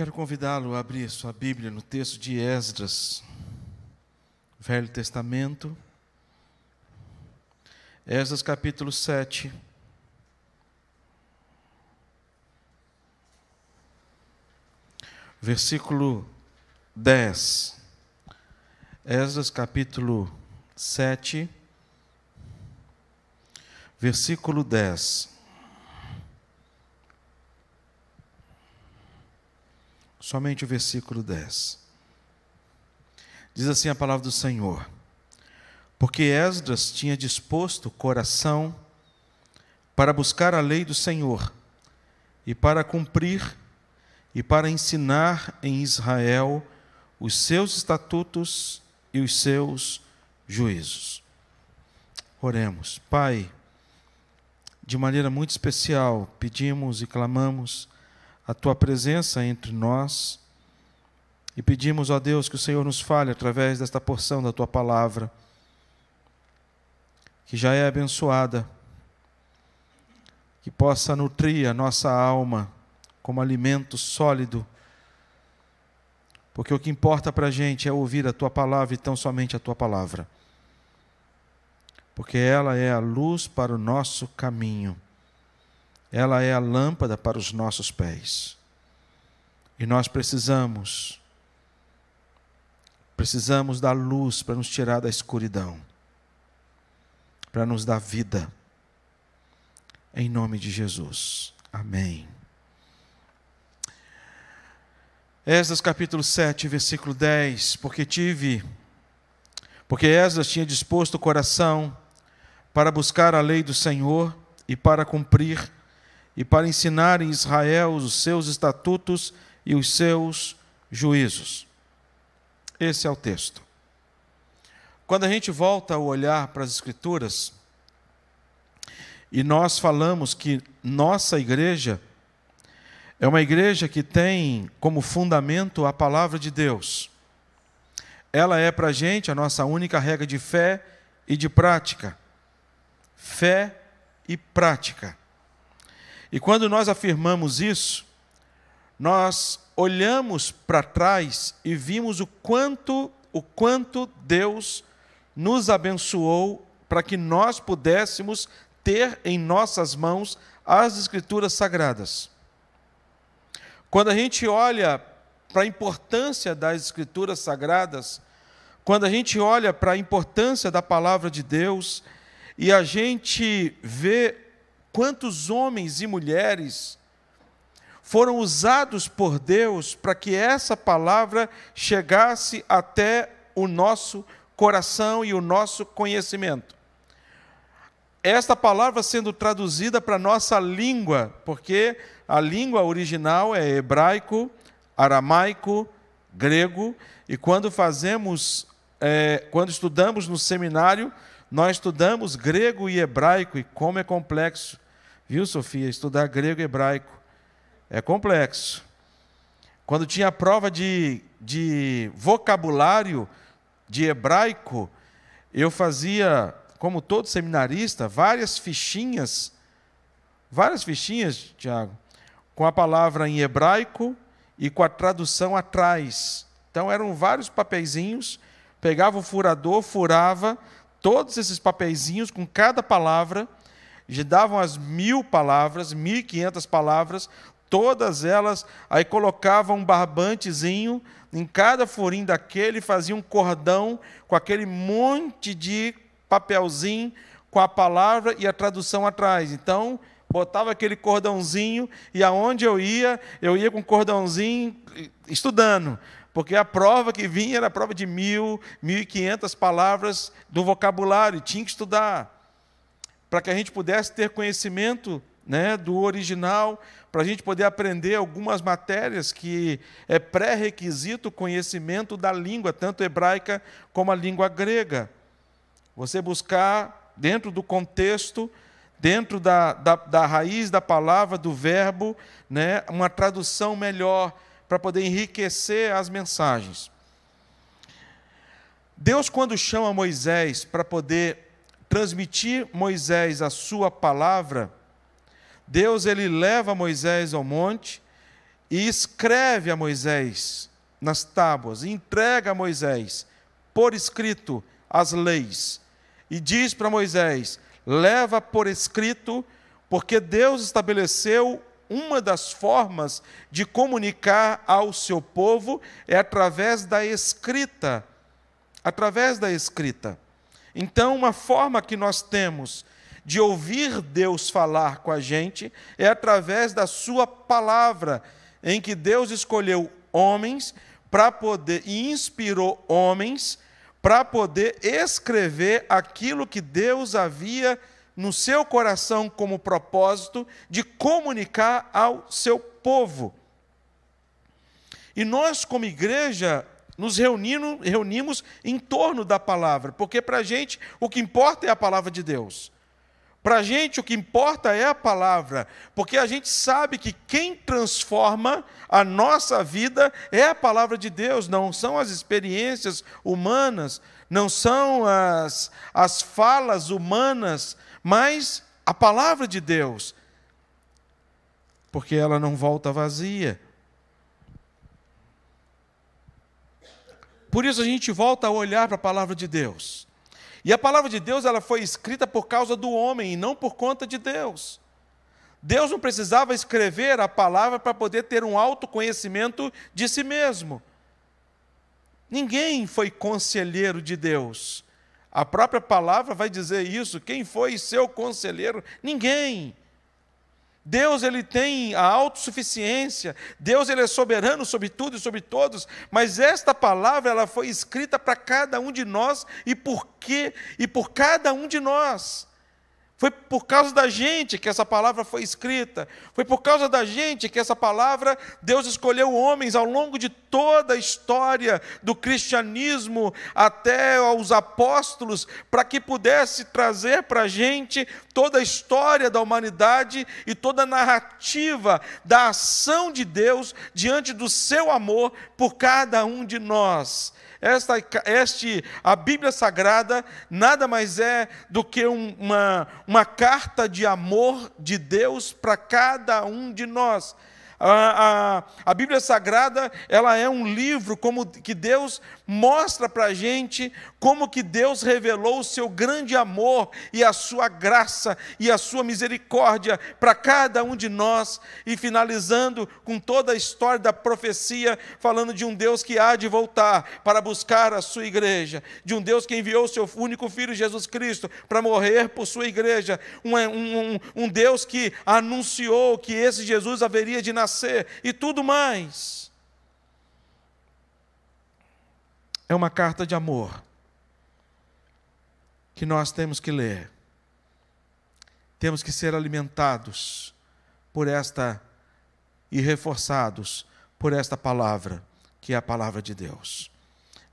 Quero convidá-lo a abrir sua Bíblia no texto de Esdras, Velho Testamento, Esdras capítulo 7. Versículo 10. Esdras capítulo 7, versículo 10. Somente o versículo 10. Diz assim a palavra do Senhor: Porque Esdras tinha disposto o coração para buscar a lei do Senhor e para cumprir e para ensinar em Israel os seus estatutos e os seus juízos. Oremos. Pai, de maneira muito especial, pedimos e clamamos a tua presença entre nós e pedimos, ó Deus, que o Senhor nos fale através desta porção da tua palavra, que já é abençoada, que possa nutrir a nossa alma como alimento sólido, porque o que importa para a gente é ouvir a tua palavra e tão somente a tua palavra, porque ela é a luz para o nosso caminho ela é a lâmpada para os nossos pés. E nós precisamos, precisamos da luz para nos tirar da escuridão, para nos dar vida. Em nome de Jesus. Amém. Esdras capítulo 7, versículo 10, porque tive, porque Esdras tinha disposto o coração para buscar a lei do Senhor e para cumprir e para ensinar em Israel os seus estatutos e os seus juízos. Esse é o texto. Quando a gente volta a olhar para as Escrituras, e nós falamos que nossa igreja é uma igreja que tem como fundamento a palavra de Deus. Ela é para a gente a nossa única regra de fé e de prática. Fé e prática. E quando nós afirmamos isso, nós olhamos para trás e vimos o quanto o quanto Deus nos abençoou para que nós pudéssemos ter em nossas mãos as escrituras sagradas. Quando a gente olha para a importância das escrituras sagradas, quando a gente olha para a importância da palavra de Deus e a gente vê Quantos homens e mulheres foram usados por Deus para que essa palavra chegasse até o nosso coração e o nosso conhecimento? Esta palavra sendo traduzida para a nossa língua, porque a língua original é hebraico, aramaico, grego, e quando fazemos, é, quando estudamos no seminário, nós estudamos grego e hebraico e como é complexo. Viu, Sofia? Estudar grego e hebraico é complexo. Quando tinha prova de, de vocabulário de hebraico, eu fazia, como todo seminarista, várias fichinhas, várias fichinhas, Tiago, com a palavra em hebraico e com a tradução atrás. Então eram vários papeizinhos, pegava o furador, furava, todos esses papeizinhos com cada palavra, já davam as mil palavras, mil e quinhentas palavras, todas elas, aí colocavam um barbantezinho em cada furinho daquele, fazia um cordão com aquele monte de papelzinho com a palavra e a tradução atrás. Então, botava aquele cordãozinho e aonde eu ia, eu ia com o cordãozinho estudando porque a prova que vinha era a prova de mil, mil e quinhentas palavras do vocabulário, tinha que estudar, para que a gente pudesse ter conhecimento né, do original, para a gente poder aprender algumas matérias que é pré-requisito conhecimento da língua, tanto hebraica como a língua grega. Você buscar, dentro do contexto, dentro da, da, da raiz da palavra, do verbo, né, uma tradução melhor para poder enriquecer as mensagens. Deus, quando chama Moisés para poder transmitir Moisés a sua palavra, Deus ele leva Moisés ao monte e escreve a Moisés nas tábuas, entrega a Moisés por escrito as leis, e diz para Moisés: leva por escrito, porque Deus estabeleceu uma das formas de comunicar ao seu povo é através da escrita. Através da escrita. Então, uma forma que nós temos de ouvir Deus falar com a gente é através da Sua palavra, em que Deus escolheu homens para poder, e inspirou homens para poder escrever aquilo que Deus havia no seu coração como propósito de comunicar ao seu povo. E nós, como igreja, nos reunimos, reunimos em torno da palavra, porque para a gente o que importa é a palavra de Deus. Para a gente o que importa é a palavra, porque a gente sabe que quem transforma a nossa vida é a palavra de Deus, não são as experiências humanas, não são as, as falas humanas, mas a palavra de Deus, porque ela não volta vazia. Por isso a gente volta a olhar para a palavra de Deus. E a palavra de Deus ela foi escrita por causa do homem e não por conta de Deus. Deus não precisava escrever a palavra para poder ter um autoconhecimento de si mesmo. Ninguém foi conselheiro de Deus. A própria palavra vai dizer isso. Quem foi seu conselheiro? Ninguém. Deus ele tem a autossuficiência, Deus ele é soberano sobre tudo e sobre todos, mas esta palavra ela foi escrita para cada um de nós e por quê? E por cada um de nós. Foi por causa da gente que essa palavra foi escrita. Foi por causa da gente que essa palavra Deus escolheu homens ao longo de toda a história do cristianismo até aos apóstolos para que pudesse trazer para a gente toda a história da humanidade e toda a narrativa da ação de Deus diante do seu amor por cada um de nós. Esta, este, a Bíblia Sagrada nada mais é do que uma, uma carta de amor de Deus para cada um de nós. A, a, a, Bíblia Sagrada ela é um livro como que Deus mostra para a gente como que Deus revelou o seu grande amor e a sua graça e a sua misericórdia para cada um de nós e finalizando com toda a história da profecia falando de um Deus que há de voltar para buscar a sua igreja, de um Deus que enviou o seu único filho Jesus Cristo para morrer por sua igreja, um, um, um Deus que anunciou que esse Jesus haveria de nascer e tudo mais. É uma carta de amor que nós temos que ler. Temos que ser alimentados por esta e reforçados por esta palavra, que é a palavra de Deus.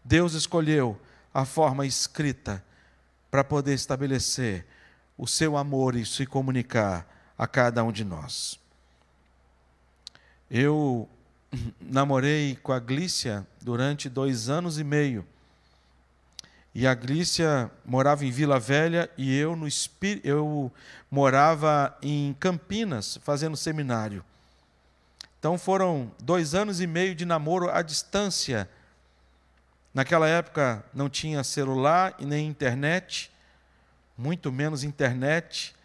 Deus escolheu a forma escrita para poder estabelecer o seu amor e se comunicar a cada um de nós. Eu namorei com a Glícia durante dois anos e meio. E a Glícia morava em Vila Velha e eu, no, eu morava em Campinas, fazendo seminário. Então foram dois anos e meio de namoro à distância. Naquela época não tinha celular e nem internet, muito menos internet,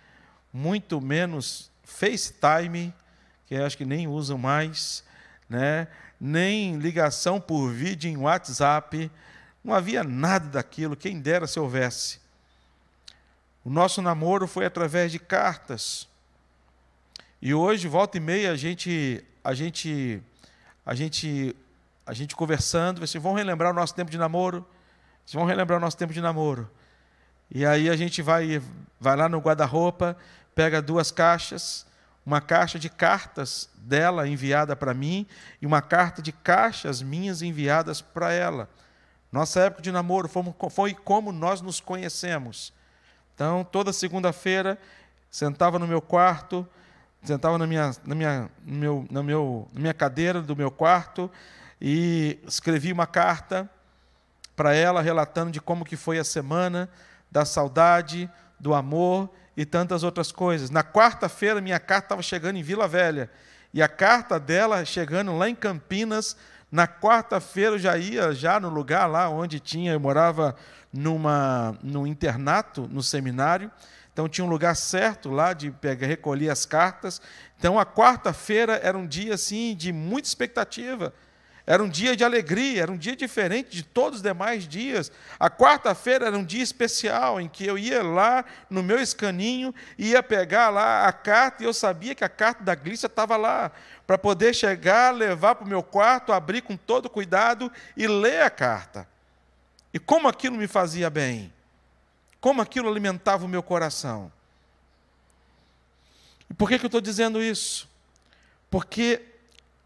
muito menos FaceTime, que acho que nem usam mais, né? nem ligação por vídeo em WhatsApp, não havia nada daquilo, quem dera se houvesse. O nosso namoro foi através de cartas. E hoje, volta e meia, a gente, a gente, a gente, a gente conversando, vocês vão relembrar o nosso tempo de namoro? Vocês vão relembrar o nosso tempo de namoro? E aí a gente vai, vai lá no guarda-roupa, pega duas caixas, uma caixa de cartas dela enviada para mim e uma carta de caixas minhas enviadas para ela. Nossa época de namoro foi como nós nos conhecemos. Então, toda segunda-feira, sentava no meu quarto, sentava na minha, na, minha, no meu, no meu, na minha cadeira do meu quarto e escrevi uma carta para ela relatando de como que foi a semana, da saudade, do amor e tantas outras coisas. Na quarta-feira, minha carta estava chegando em Vila Velha. E a carta dela, chegando lá em Campinas, na quarta-feira eu já ia já no lugar lá onde tinha, eu morava numa, no internato, no seminário, então tinha um lugar certo lá de pegar, recolher as cartas. Então a quarta-feira era um dia assim de muita expectativa. Era um dia de alegria, era um dia diferente de todos os demais dias. A quarta-feira era um dia especial em que eu ia lá no meu escaninho, ia pegar lá a carta e eu sabia que a carta da Glícia estava lá, para poder chegar, levar para o meu quarto, abrir com todo cuidado e ler a carta. E como aquilo me fazia bem, como aquilo alimentava o meu coração. E por que, que eu estou dizendo isso? Porque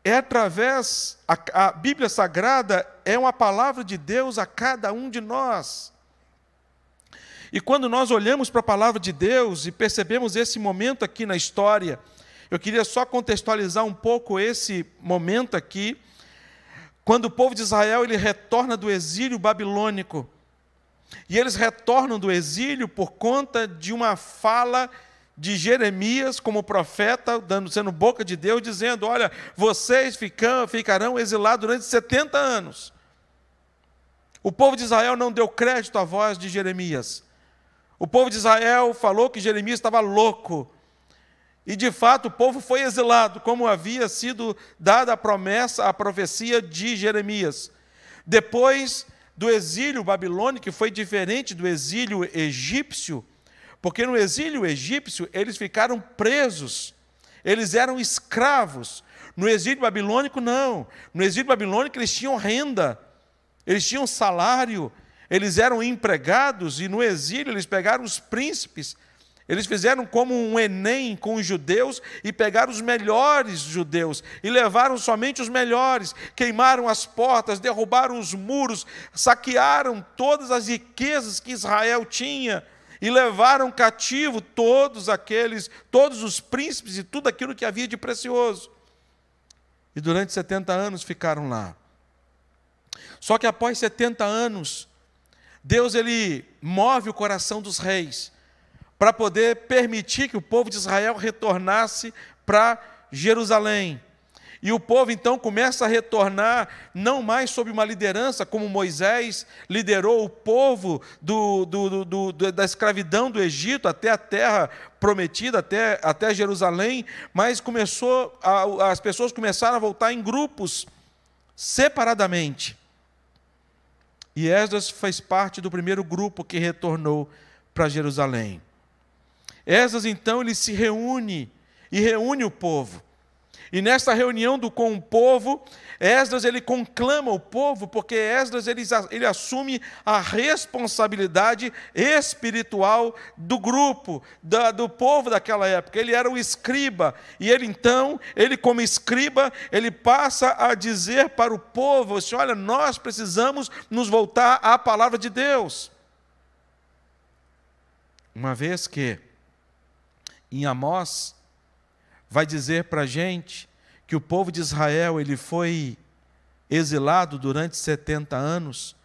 é através, a, a Bíblia Sagrada é uma palavra de Deus a cada um de nós. E quando nós olhamos para a palavra de Deus e percebemos esse momento aqui na história, eu queria só contextualizar um pouco esse momento aqui, quando o povo de Israel ele retorna do exílio babilônico. E eles retornam do exílio por conta de uma fala de Jeremias como profeta, dando, sendo boca de Deus, dizendo: Olha, vocês ficam, ficarão exilados durante 70 anos. O povo de Israel não deu crédito à voz de Jeremias. O povo de Israel falou que Jeremias estava louco. E de fato o povo foi exilado, como havia sido dada a promessa, a profecia de Jeremias. Depois do exílio babilônico, que foi diferente do exílio egípcio, porque no exílio egípcio eles ficaram presos, eles eram escravos. No exílio babilônico, não. No exílio babilônico eles tinham renda, eles tinham salário, eles eram empregados, e no exílio eles pegaram os príncipes. Eles fizeram como um Enem com os judeus e pegaram os melhores judeus e levaram somente os melhores, queimaram as portas, derrubaram os muros, saquearam todas as riquezas que Israel tinha e levaram cativo todos aqueles, todos os príncipes e tudo aquilo que havia de precioso. E durante 70 anos ficaram lá. Só que após 70 anos, Deus ele move o coração dos reis para poder permitir que o povo de Israel retornasse para Jerusalém. E o povo então começa a retornar, não mais sob uma liderança como Moisés liderou o povo do, do, do, da escravidão do Egito até a terra prometida, até, até Jerusalém, mas começou a, as pessoas começaram a voltar em grupos, separadamente. E Esdras fez parte do primeiro grupo que retornou para Jerusalém. Esdras então ele se reúne e reúne o povo. E nesta reunião do, com o povo, Esdras ele conclama o povo, porque Esdras ele, ele assume a responsabilidade espiritual do grupo, da, do povo daquela época. Ele era o escriba, e ele então, ele como escriba, ele passa a dizer para o povo, assim, olha, nós precisamos nos voltar à palavra de Deus. Uma vez que em Amós vai dizer para a gente que o povo de Israel ele foi exilado durante 70 anos,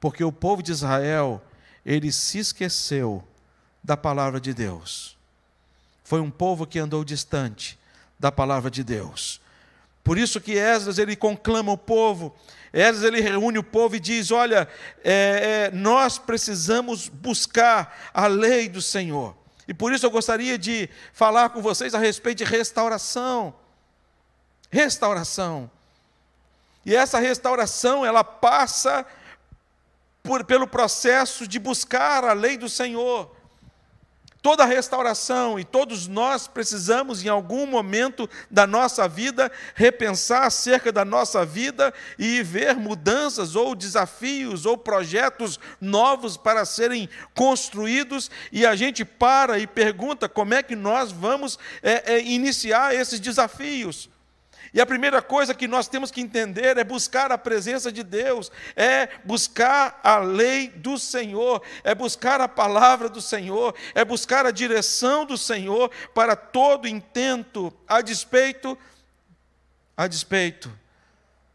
porque o povo de Israel ele se esqueceu da palavra de Deus. Foi um povo que andou distante da palavra de Deus. Por isso que Esdras ele conclama o povo, Esdras ele reúne o povo e diz: Olha, é, é, nós precisamos buscar a lei do Senhor. E por isso eu gostaria de falar com vocês a respeito de restauração. Restauração. E essa restauração, ela passa por, pelo processo de buscar a lei do Senhor. Toda restauração e todos nós precisamos, em algum momento da nossa vida, repensar acerca da nossa vida e ver mudanças ou desafios ou projetos novos para serem construídos. E a gente para e pergunta como é que nós vamos é, é, iniciar esses desafios. E a primeira coisa que nós temos que entender é buscar a presença de Deus, é buscar a lei do Senhor, é buscar a palavra do Senhor, é buscar a direção do Senhor para todo intento, a despeito a despeito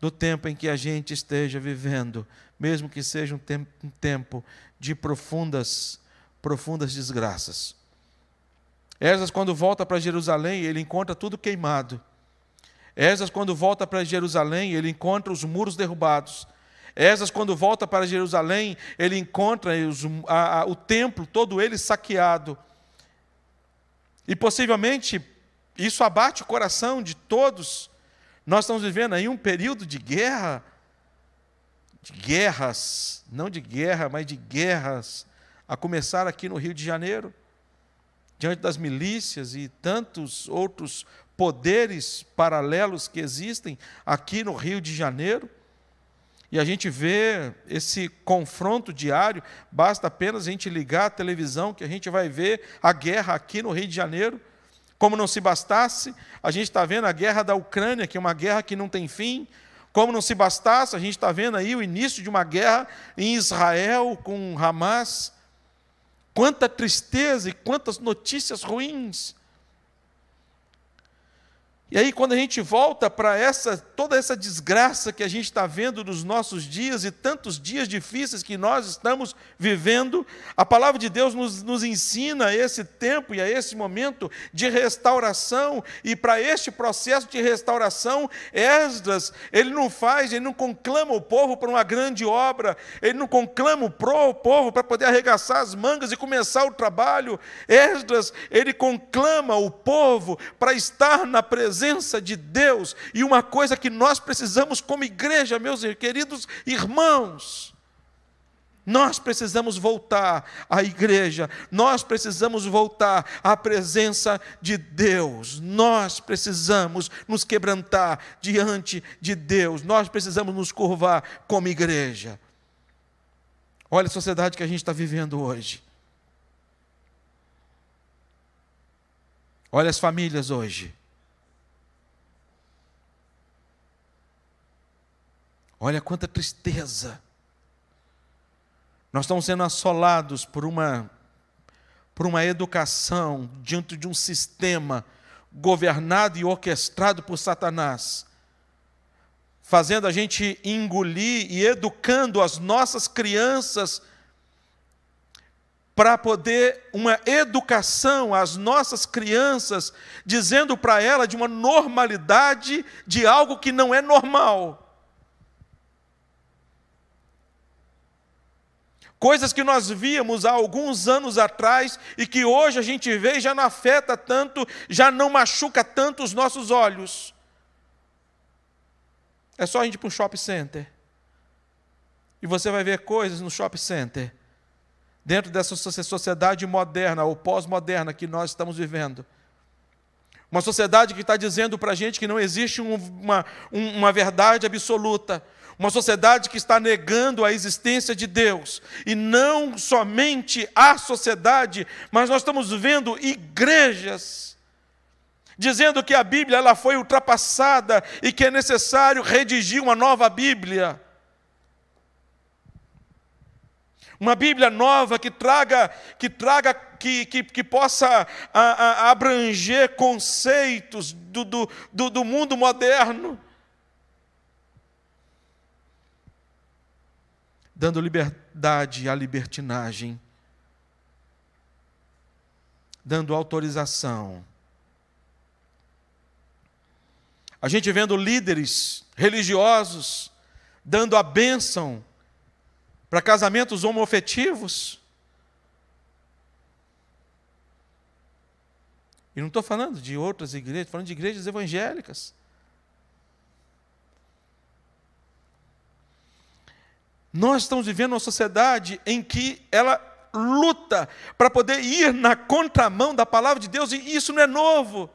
do tempo em que a gente esteja vivendo, mesmo que seja um tempo, de profundas profundas desgraças. Esdras quando volta para Jerusalém, ele encontra tudo queimado Esdras, quando volta para Jerusalém, ele encontra os muros derrubados. Esdras, quando volta para Jerusalém, ele encontra os, a, a, o templo, todo ele saqueado. E possivelmente isso abate o coração de todos. Nós estamos vivendo aí um período de guerra, de guerras, não de guerra, mas de guerras, a começar aqui no Rio de Janeiro, diante das milícias e tantos outros poderes paralelos que existem aqui no Rio de Janeiro. E a gente vê esse confronto diário, basta apenas a gente ligar a televisão que a gente vai ver a guerra aqui no Rio de Janeiro. Como não se bastasse, a gente está vendo a guerra da Ucrânia, que é uma guerra que não tem fim. Como não se bastasse, a gente está vendo aí o início de uma guerra em Israel com Hamas. Quanta tristeza e quantas notícias ruins. E aí, quando a gente volta para essa toda essa desgraça que a gente está vendo nos nossos dias e tantos dias difíceis que nós estamos vivendo, a palavra de Deus nos, nos ensina a esse tempo e a esse momento de restauração, e para este processo de restauração, Esdras, ele não faz, ele não conclama o povo para uma grande obra, ele não conclama o povo para poder arregaçar as mangas e começar o trabalho. Esdras, ele conclama o povo para estar na presença presença de Deus e uma coisa que nós precisamos como igreja, meus queridos irmãos. Nós precisamos voltar à igreja, nós precisamos voltar à presença de Deus, nós precisamos nos quebrantar diante de Deus, nós precisamos nos curvar como igreja. Olha a sociedade que a gente está vivendo hoje. Olha as famílias hoje. Olha quanta tristeza. Nós estamos sendo assolados por uma por uma educação diante de um sistema governado e orquestrado por Satanás, fazendo a gente engolir e educando as nossas crianças para poder uma educação às nossas crianças, dizendo para ela de uma normalidade de algo que não é normal. Coisas que nós víamos há alguns anos atrás e que hoje a gente vê e já não afeta tanto, já não machuca tanto os nossos olhos. É só a gente ir para um shopping center. E você vai ver coisas no shopping center. Dentro dessa sociedade moderna ou pós-moderna que nós estamos vivendo. Uma sociedade que está dizendo para a gente que não existe uma, uma verdade absoluta, uma sociedade que está negando a existência de Deus. E não somente a sociedade, mas nós estamos vendo igrejas dizendo que a Bíblia ela foi ultrapassada e que é necessário redigir uma nova Bíblia. Uma Bíblia nova que traga, que traga, que, que, que possa a, a, abranger conceitos do, do, do, do mundo moderno. Dando liberdade à libertinagem, dando autorização. A gente vendo líderes religiosos dando a bênção para casamentos homoafetivos. E não estou falando de outras igrejas, estou falando de igrejas evangélicas. Nós estamos vivendo uma sociedade em que ela luta para poder ir na contramão da palavra de Deus, e isso não é novo.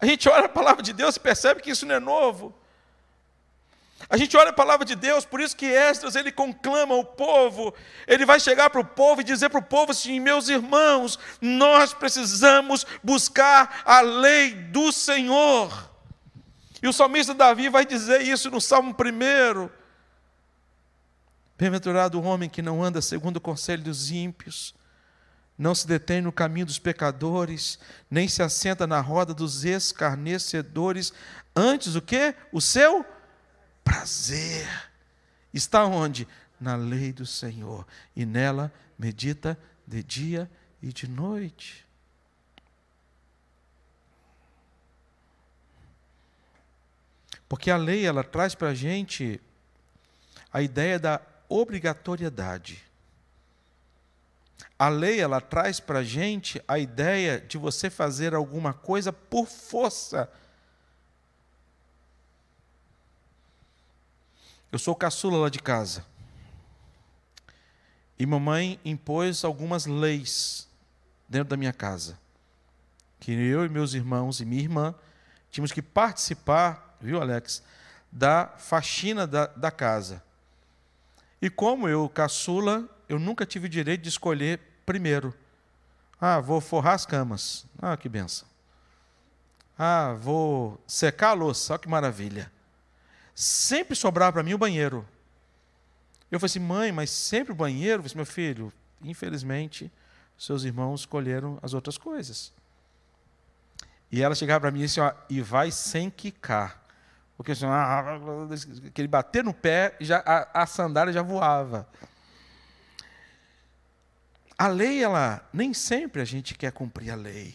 A gente olha a palavra de Deus e percebe que isso não é novo. A gente olha a palavra de Deus, por isso que Esdras ele conclama o povo, ele vai chegar para o povo e dizer para o povo assim: meus irmãos, nós precisamos buscar a lei do Senhor. E o salmista Davi vai dizer isso no Salmo 1. Bem-aventurado o homem que não anda segundo o conselho dos ímpios, não se detém no caminho dos pecadores, nem se assenta na roda dos escarnecedores. Antes o que? O seu prazer está onde? Na lei do Senhor, e nela medita de dia e de noite. Porque a lei ela traz para a gente a ideia da obrigatoriedade. A lei ela traz para a gente a ideia de você fazer alguma coisa por força. Eu sou caçula lá de casa. E mamãe impôs algumas leis dentro da minha casa. Que eu e meus irmãos e minha irmã tínhamos que participar, viu, Alex, da faxina da, da casa. E como eu, caçula, eu nunca tive direito de escolher primeiro. Ah, vou forrar as camas. Ah, que benção. Ah, vou secar a louça. Olha que maravilha. Sempre sobrava para mim o banheiro. Eu falei assim, mãe, mas sempre o banheiro? Eu falei assim, meu filho, infelizmente, seus irmãos escolheram as outras coisas. E ela chegava para mim e disse, ó, e vai sem quicar. Porque assim, aquele bater no pé, já, a, a sandália já voava. A lei, ela, nem sempre a gente quer cumprir a lei.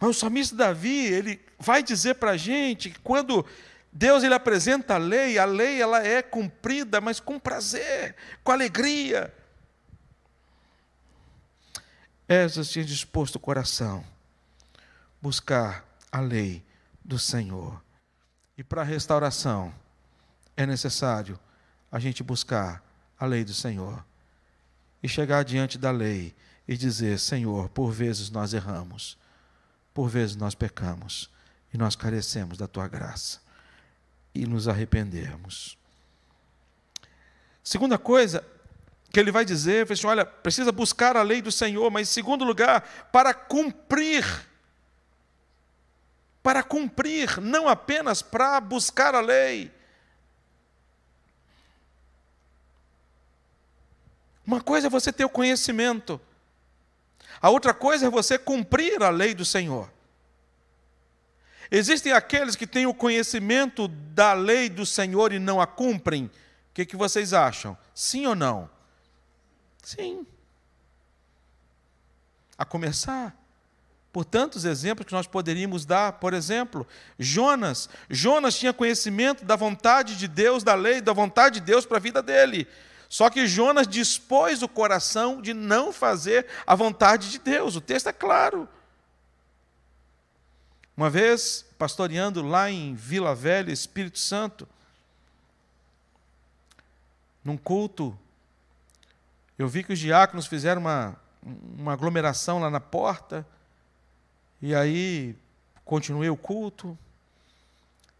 Mas o salmista Davi, ele vai dizer para a gente que quando Deus ele apresenta a lei, a lei ela é cumprida, mas com prazer, com alegria. Esdras tinha disposto o coração buscar a lei do Senhor. E para a restauração é necessário a gente buscar a lei do Senhor e chegar diante da lei e dizer: Senhor, por vezes nós erramos, por vezes nós pecamos e nós carecemos da tua graça e nos arrependermos. Segunda coisa que ele vai dizer, assim, olha, precisa buscar a lei do Senhor, mas em segundo lugar, para cumprir. Para cumprir, não apenas para buscar a lei. Uma coisa é você ter o conhecimento, a outra coisa é você cumprir a lei do Senhor. Existem aqueles que têm o conhecimento da lei do Senhor e não a cumprem. O que, que vocês acham? Sim ou não? Sim. A começar por tantos exemplos que nós poderíamos dar. Por exemplo, Jonas. Jonas tinha conhecimento da vontade de Deus, da lei, da vontade de Deus para a vida dele. Só que Jonas dispôs o coração de não fazer a vontade de Deus. O texto é claro. Uma vez, pastoreando lá em Vila Velha, Espírito Santo, num culto, eu vi que os diáconos fizeram uma, uma aglomeração lá na porta, e aí continuei o culto.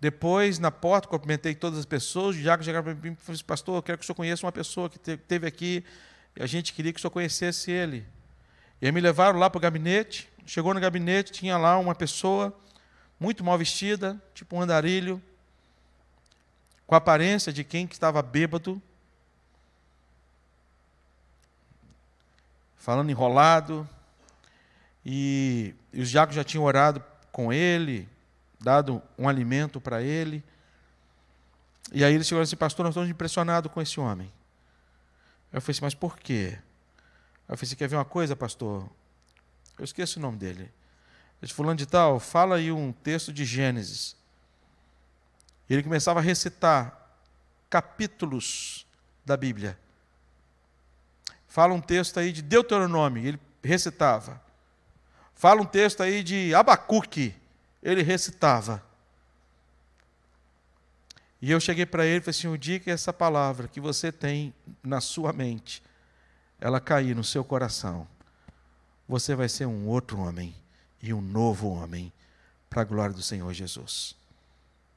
Depois, na porta, cumprimentei todas as pessoas, os diáconos chegaram para mim e falaram assim, pastor, eu quero que o senhor conheça uma pessoa que teve aqui, e a gente queria que o senhor conhecesse ele. E aí me levaram lá para o gabinete, chegou no gabinete, tinha lá uma pessoa muito mal vestida, tipo um andarilho, com a aparência de quem que estava bêbado, falando enrolado, e, e os diáconos já tinham orado com ele, dado um alimento para ele. E aí ele chegou assim, pastor, nós estamos impressionados com esse homem. Eu falei assim, mas por quê? Eu falei, você quer ver uma coisa, pastor? Eu esqueço o nome dele. Ele fulano de tal, fala aí um texto de Gênesis. E ele começava a recitar capítulos da Bíblia. Fala um texto aí de Deuteronômio, ele recitava. Fala um texto aí de Abacuque, ele recitava. E eu cheguei para ele e falei assim: o dia que essa palavra que você tem na sua mente, ela cair no seu coração, você vai ser um outro homem e um novo homem para a glória do Senhor Jesus.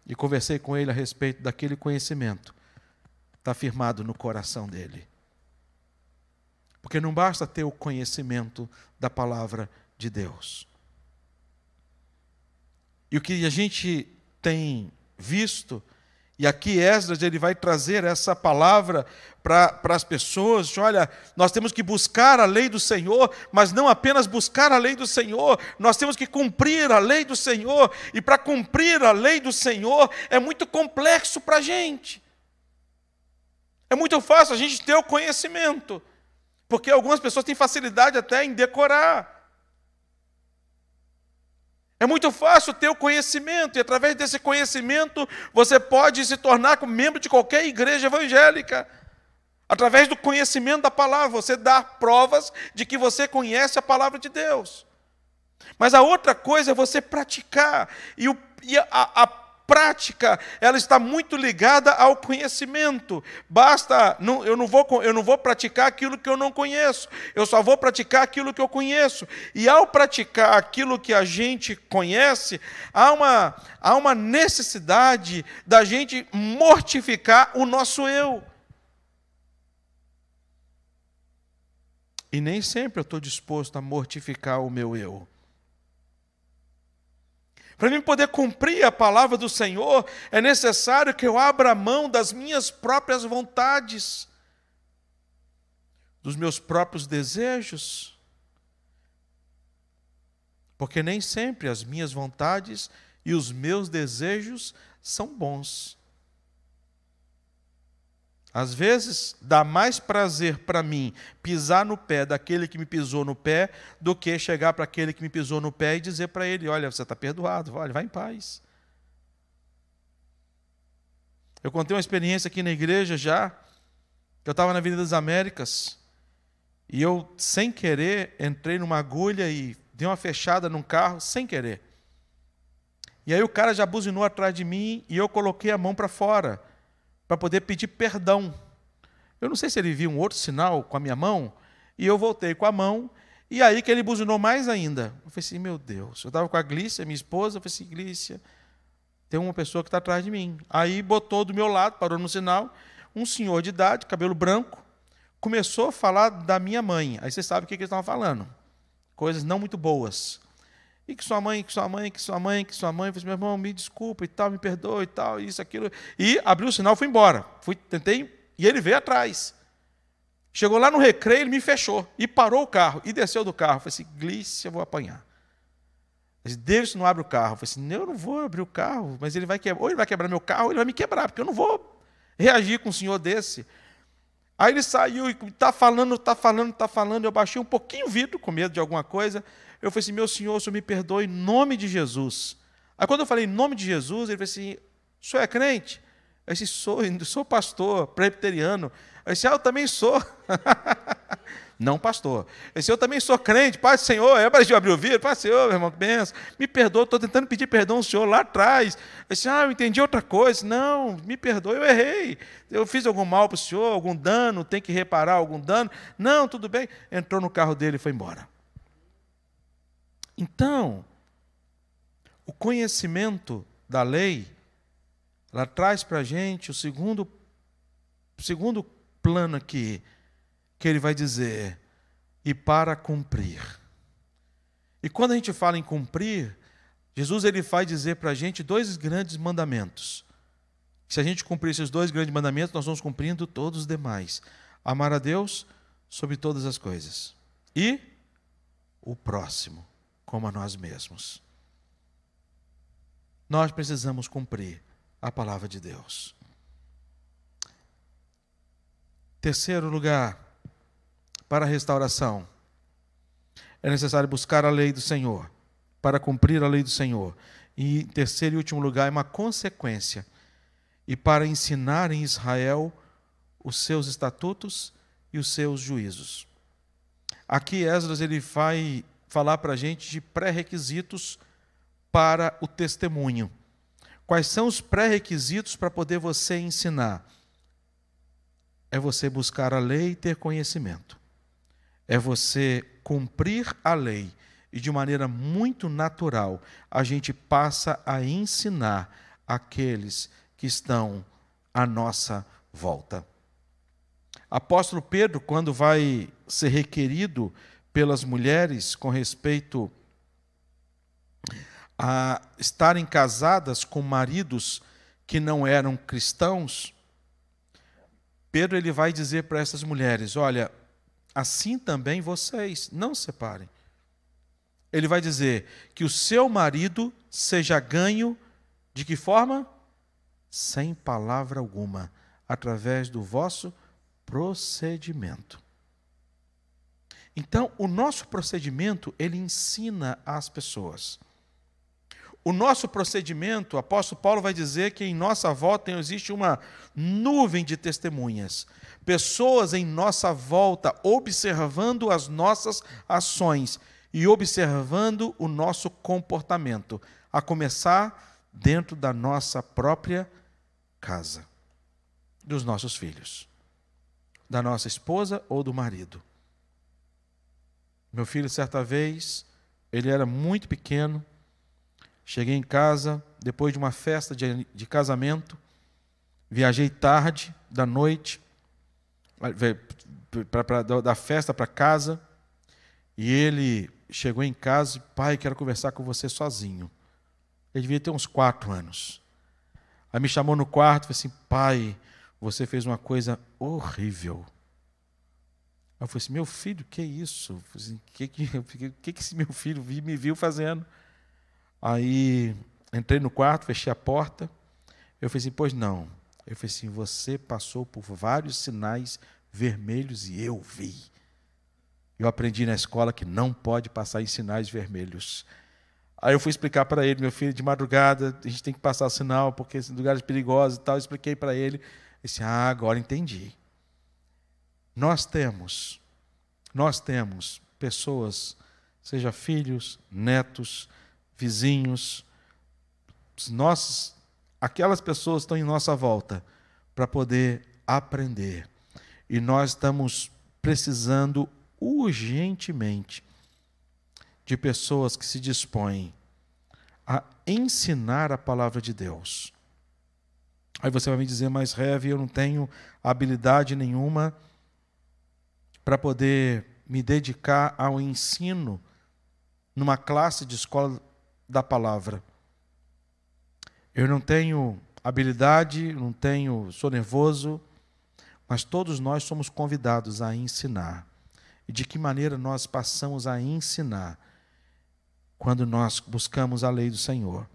E conversei com ele a respeito daquele conhecimento, está firmado no coração dele. Porque não basta ter o conhecimento da palavra de Deus. E o que a gente tem visto e aqui Esdras ele vai trazer essa palavra para as pessoas. Olha, nós temos que buscar a lei do Senhor, mas não apenas buscar a lei do Senhor, nós temos que cumprir a lei do Senhor. E para cumprir a lei do Senhor é muito complexo para a gente. É muito fácil a gente ter o conhecimento, porque algumas pessoas têm facilidade até em decorar. É muito fácil ter o conhecimento, e através desse conhecimento você pode se tornar membro de qualquer igreja evangélica. Através do conhecimento da palavra, você dá provas de que você conhece a palavra de Deus. Mas a outra coisa é você praticar, e, o, e a, a prática, ela está muito ligada ao conhecimento. Basta, não, eu, não vou, eu não vou praticar aquilo que eu não conheço, eu só vou praticar aquilo que eu conheço. E ao praticar aquilo que a gente conhece, há uma, há uma necessidade da gente mortificar o nosso eu. E nem sempre eu estou disposto a mortificar o meu eu. Para mim poder cumprir a palavra do Senhor, é necessário que eu abra mão das minhas próprias vontades, dos meus próprios desejos. Porque nem sempre as minhas vontades e os meus desejos são bons. Às vezes dá mais prazer para mim pisar no pé daquele que me pisou no pé do que chegar para aquele que me pisou no pé e dizer para ele: Olha, você está perdoado, olha, vai em paz. Eu contei uma experiência aqui na igreja já. Eu estava na Avenida das Américas e eu, sem querer, entrei numa agulha e dei uma fechada num carro, sem querer. E aí o cara já buzinou atrás de mim e eu coloquei a mão para fora para poder pedir perdão. Eu não sei se ele viu um outro sinal com a minha mão, e eu voltei com a mão, e aí que ele buzinou mais ainda. Eu falei assim, meu Deus. Eu estava com a Glícia, minha esposa, eu falei assim, Glícia, tem uma pessoa que está atrás de mim. Aí botou do meu lado, parou no sinal, um senhor de idade, cabelo branco, começou a falar da minha mãe. Aí você sabe o que, que eles estavam falando. Coisas não muito boas. E que sua mãe, que sua mãe, que sua mãe, que sua mãe. Eu falei, meu irmão, me desculpa e tal, me perdoe e tal, isso, aquilo. E abriu o sinal, fui embora. Fui, tentei, e ele veio atrás. Chegou lá no recreio, ele me fechou. E parou o carro. E desceu do carro. Eu falei assim, Glícia, eu vou apanhar. Disse, Deus não abre o carro. Eu falei assim, eu não vou abrir o carro, mas ele vai quebrar. Ou ele vai quebrar meu carro, ou ele vai me quebrar, porque eu não vou reagir com um senhor desse. Aí ele saiu e está falando, está falando, está falando. Eu baixei um pouquinho o vidro, com medo de alguma coisa. Eu falei assim: meu senhor, o senhor me perdoe em nome de Jesus. Aí quando eu falei em nome de Jesus, ele falou assim: o senhor é crente? Eu disse: sou, sou pastor, presbiteriano. Eu disse: ah, eu também sou. Não, pastor. Eu disse: eu também sou crente, Pai do Senhor. É para abrir o vidro, Pai do Senhor, meu irmão, benção. Me perdoa, estou tentando pedir perdão ao Senhor lá atrás. Eu disse: ah, eu entendi outra coisa. Não, me perdoe, eu errei. Eu fiz algum mal para o Senhor, algum dano, tem que reparar algum dano. Não, tudo bem. Entrou no carro dele e foi embora. Então, o conhecimento da lei, ela traz para a gente o segundo, segundo plano aqui, que ele vai dizer, e para cumprir. E quando a gente fala em cumprir, Jesus ele vai dizer para a gente dois grandes mandamentos. Se a gente cumprir esses dois grandes mandamentos, nós vamos cumprindo todos os demais. Amar a Deus sobre todas as coisas. E o próximo como a nós mesmos. Nós precisamos cumprir a palavra de Deus. Terceiro lugar, para a restauração, é necessário buscar a lei do Senhor, para cumprir a lei do Senhor. E terceiro e último lugar, é uma consequência, e para ensinar em Israel os seus estatutos e os seus juízos. Aqui Esdras ele vai falar para a gente de pré-requisitos para o testemunho. Quais são os pré-requisitos para poder você ensinar? É você buscar a lei e ter conhecimento. É você cumprir a lei. E de maneira muito natural, a gente passa a ensinar aqueles que estão à nossa volta. Apóstolo Pedro, quando vai ser requerido pelas mulheres com respeito a estarem casadas com maridos que não eram cristãos, Pedro ele vai dizer para essas mulheres: olha, assim também vocês não se separem. Ele vai dizer que o seu marido seja ganho de que forma? Sem palavra alguma, através do vosso procedimento. Então, o nosso procedimento, ele ensina às pessoas. o nosso procedimento, o apóstolo Paulo vai dizer que em nossa volta existe uma nuvem de testemunhas. Pessoas em nossa volta observando as nossas ações e observando o nosso comportamento, a começar dentro da nossa própria casa, dos nossos filhos, da nossa esposa ou do marido. Meu filho, certa vez, ele era muito pequeno, Cheguei em casa depois de uma festa de, de casamento, viajei tarde da noite, pra, pra, da festa para casa, e ele chegou em casa e, pai, quero conversar com você sozinho. Ele devia ter uns quatro anos. Aí me chamou no quarto e falou assim: pai, você fez uma coisa horrível. Eu falei assim: meu filho, que isso? O assim, que, que, que, que esse meu filho me viu fazendo? Aí entrei no quarto, fechei a porta. Eu falei assim: pois não. Eu falei assim: você passou por vários sinais vermelhos e eu vi. Eu aprendi na escola que não pode passar em sinais vermelhos. Aí eu fui explicar para ele, meu filho, de madrugada, a gente tem que passar sinal, porque são lugares perigosos e tal. Eu expliquei para ele. Ele disse: Ah, agora entendi. Nós temos, nós temos pessoas, seja filhos, netos, vizinhos, nós, aquelas pessoas estão em nossa volta para poder aprender. E nós estamos precisando urgentemente de pessoas que se dispõem a ensinar a palavra de Deus. Aí você vai me dizer, mas Rev, eu não tenho habilidade nenhuma para poder me dedicar ao ensino numa classe de escola da palavra. Eu não tenho habilidade, não tenho, sou nervoso, mas todos nós somos convidados a ensinar. E de que maneira nós passamos a ensinar? Quando nós buscamos a lei do Senhor,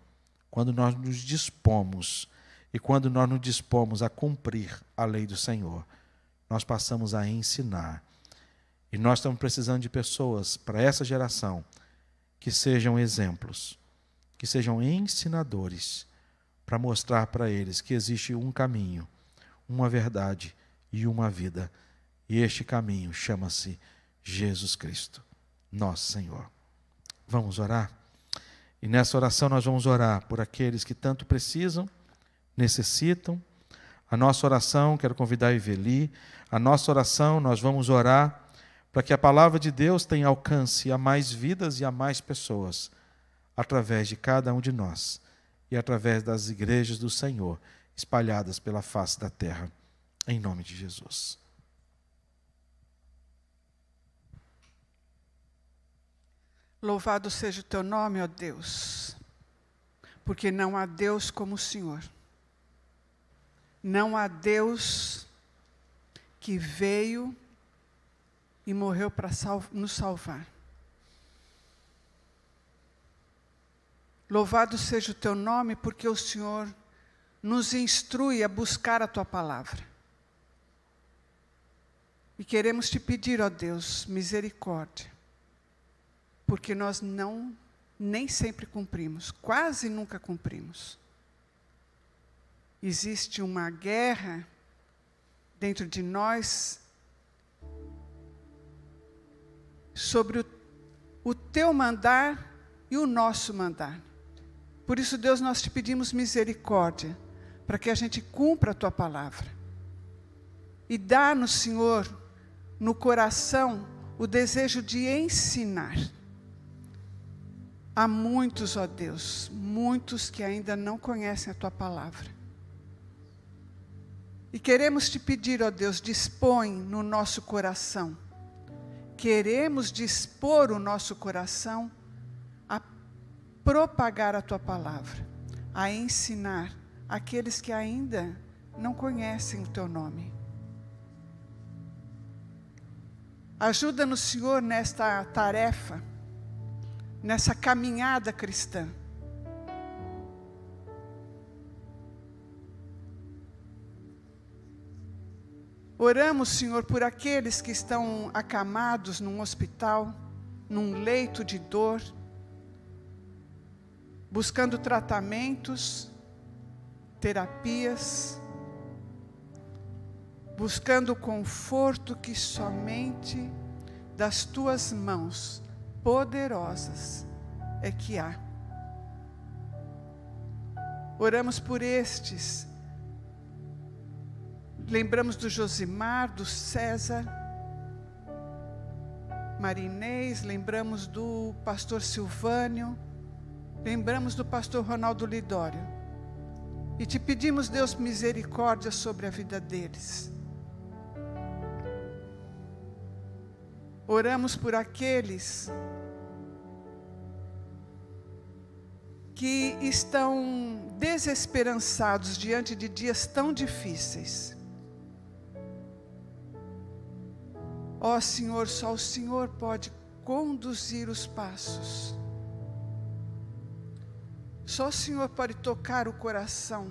quando nós nos dispomos e quando nós nos dispomos a cumprir a lei do Senhor, nós passamos a ensinar. E nós estamos precisando de pessoas para essa geração que sejam exemplos que sejam ensinadores para mostrar para eles que existe um caminho, uma verdade e uma vida. E este caminho chama-se Jesus Cristo, nosso Senhor. Vamos orar? E nessa oração nós vamos orar por aqueles que tanto precisam, necessitam. A nossa oração, quero convidar a Iveli, a nossa oração nós vamos orar para que a palavra de Deus tenha alcance a mais vidas e a mais pessoas através de cada um de nós e através das igrejas do Senhor espalhadas pela face da terra, em nome de Jesus. Louvado seja o teu nome, ó Deus, porque não há Deus como o Senhor. Não há Deus que veio e morreu para sal nos salvar. Louvado seja o teu nome, porque o Senhor nos instrui a buscar a tua palavra. E queremos te pedir, ó Deus, misericórdia, porque nós não, nem sempre cumprimos, quase nunca cumprimos. Existe uma guerra dentro de nós sobre o, o teu mandar e o nosso mandar. Por isso, Deus, nós te pedimos misericórdia, para que a gente cumpra a tua palavra. E dá-nos, Senhor, no coração, o desejo de ensinar. Há muitos, ó Deus, muitos que ainda não conhecem a tua palavra. E queremos te pedir, ó Deus, dispõe no nosso coração. Queremos dispor o nosso coração propagar a tua palavra, a ensinar aqueles que ainda não conhecem o teu nome. Ajuda-nos, Senhor, nesta tarefa, nessa caminhada cristã. Oramos, Senhor, por aqueles que estão acamados num hospital, num leito de dor, buscando tratamentos, terapias, buscando o conforto que somente das tuas mãos poderosas é que há. Oramos por estes. Lembramos do Josimar, do César, Marinês, lembramos do pastor Silvânio, lembramos do pastor Ronaldo Lidório. E te pedimos, Deus, misericórdia sobre a vida deles. Oramos por aqueles que estão desesperançados diante de dias tão difíceis. Ó oh, Senhor, só o Senhor pode conduzir os passos. Só o Senhor pode tocar o coração.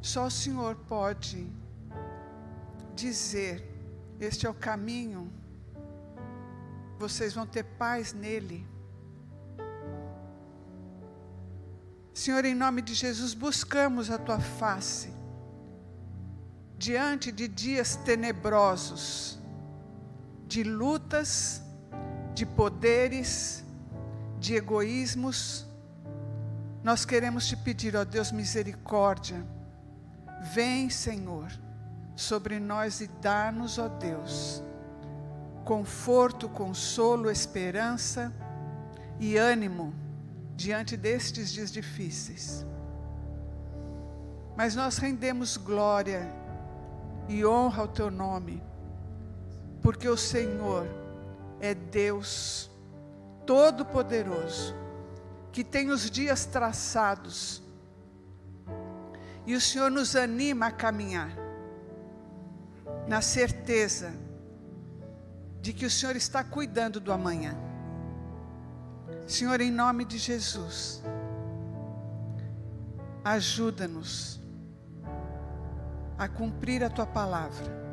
Só o Senhor pode dizer este é o caminho. Vocês vão ter paz nele. Senhor, em nome de Jesus, buscamos a tua face. Diante de dias tenebrosos, de lutas, de poderes, de egoísmos, nós queremos te pedir, ó Deus, misericórdia. Vem, Senhor sobre nós e dá-nos, ó Deus, conforto, consolo, esperança e ânimo diante destes dias difíceis. Mas nós rendemos glória e honra ao teu nome, porque o Senhor é Deus Todo-Poderoso, que tem os dias traçados, e o Senhor nos anima a caminhar na certeza de que o Senhor está cuidando do amanhã. Senhor, em nome de Jesus, ajuda-nos a cumprir a tua palavra.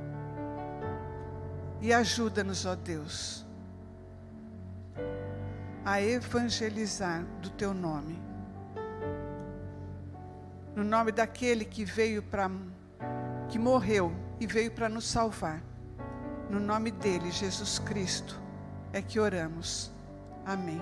E ajuda-nos, ó Deus, a evangelizar do teu nome. No nome daquele que veio para que morreu e veio para nos salvar. No nome dele, Jesus Cristo, é que oramos. Amém.